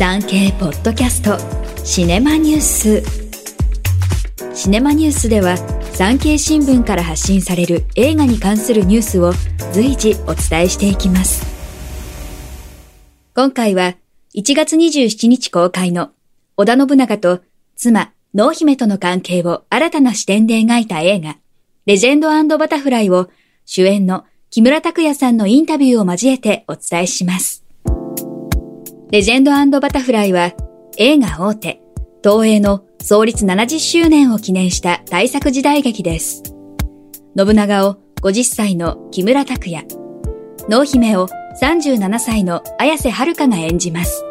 産経ポッドキャストシネマニュースシネマニュースでは産経新聞から発信される映画に関するニュースを随時お伝えしていきます今回は1月27日公開の織田信長と妻濃姫との関係を新たな視点で描いた映画レジェンドバタフライを主演の木村拓哉さんのインタビューを交えてお伝えします。レジェンドバタフライは映画大手、東映の創立70周年を記念した大作時代劇です。信長を50歳の木村拓哉、濃姫を37歳の綾瀬はるかが演じます。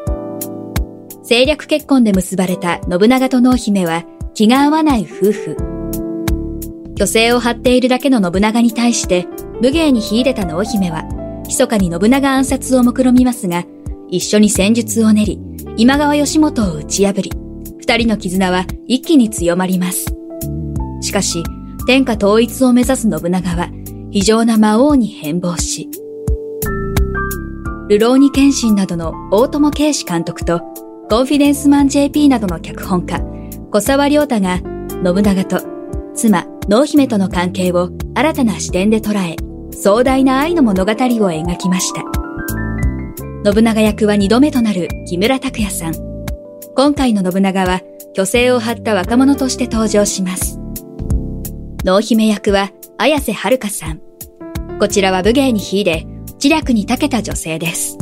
政略結婚で結ばれた信長と濃姫は気が合わない夫婦。虚勢を張っているだけの信長に対して武芸に秀でた濃姫は密かに信長暗殺を目論みますが一緒に戦術を練り、今川義元を打ち破り、二人の絆は一気に強まります。しかし、天下統一を目指す信長は、非常な魔王に変貌し、ルローニケンシンなどの大友圭司監督と、コンフィデンスマン JP などの脚本家、小沢良太が、信長と妻、濃姫との関係を新たな視点で捉え、壮大な愛の物語を描きました。信長役は二度目となる木村拓哉さん。今回の信長は虚勢を張った若者として登場します。濃姫役は綾瀬はるかさん。こちらは武芸に秀で、知略に長けた女性です。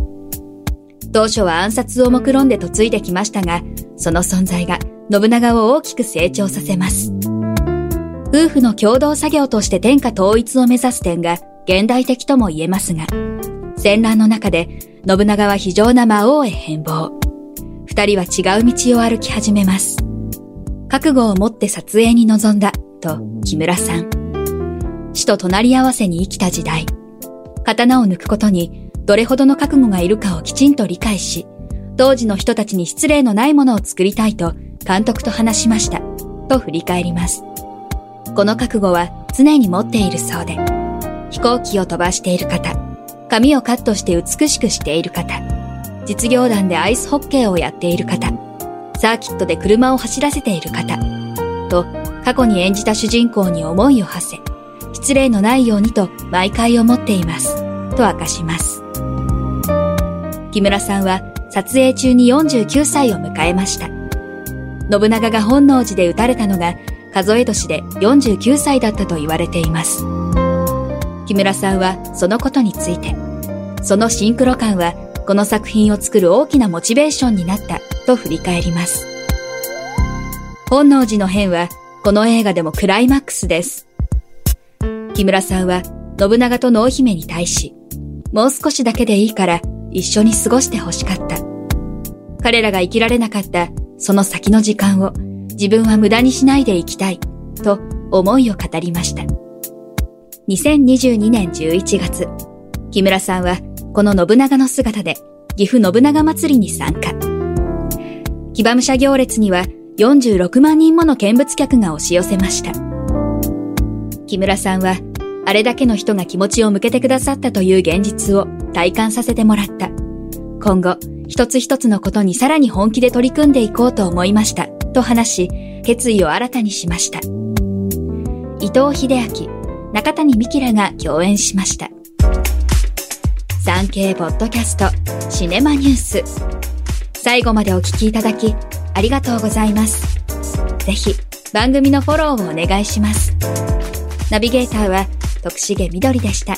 当初は暗殺を目論んで嫁いできましたが、その存在が信長を大きく成長させます。夫婦の共同作業として天下統一を目指す点が現代的とも言えますが、戦乱の中で信長は非常な魔王へ変貌。二人は違う道を歩き始めます。覚悟を持って撮影に臨んだ、と木村さん。死と隣り合わせに生きた時代。刀を抜くことにどれほどの覚悟がいるかをきちんと理解し、当時の人たちに失礼のないものを作りたいと監督と話しました、と振り返ります。この覚悟は常に持っているそうで、飛行機を飛ばしている方、髪をカットして美しくしている方、実業団でアイスホッケーをやっている方、サーキットで車を走らせている方、と過去に演じた主人公に思いを馳せ、失礼のないようにと毎回思っています、と明かします。木村さんは撮影中に49歳を迎えました。信長が本能寺で撃たれたのが数え年で49歳だったと言われています。木村さんはそのことについて、そのシンクロ感はこの作品を作る大きなモチベーションになったと振り返ります。本能寺の変はこの映画でもクライマックスです。木村さんは信長と濃姫に対し、もう少しだけでいいから一緒に過ごして欲しかった。彼らが生きられなかったその先の時間を自分は無駄にしないでいきたいと思いを語りました。2022年11月、木村さんはこの信長の姿で岐阜信長祭りに参加。騎馬武者行列には46万人もの見物客が押し寄せました。木村さんは、あれだけの人が気持ちを向けてくださったという現実を体感させてもらった。今後、一つ一つのことにさらに本気で取り組んでいこうと思いました。と話し、決意を新たにしました。伊藤秀明、中谷美紀らが共演しました。産経ポッドキャストシネマニュース。最後までお聞きいただきありがとうございます。ぜひ番組のフォローをお願いします。ナビゲーターは徳重みどりでした。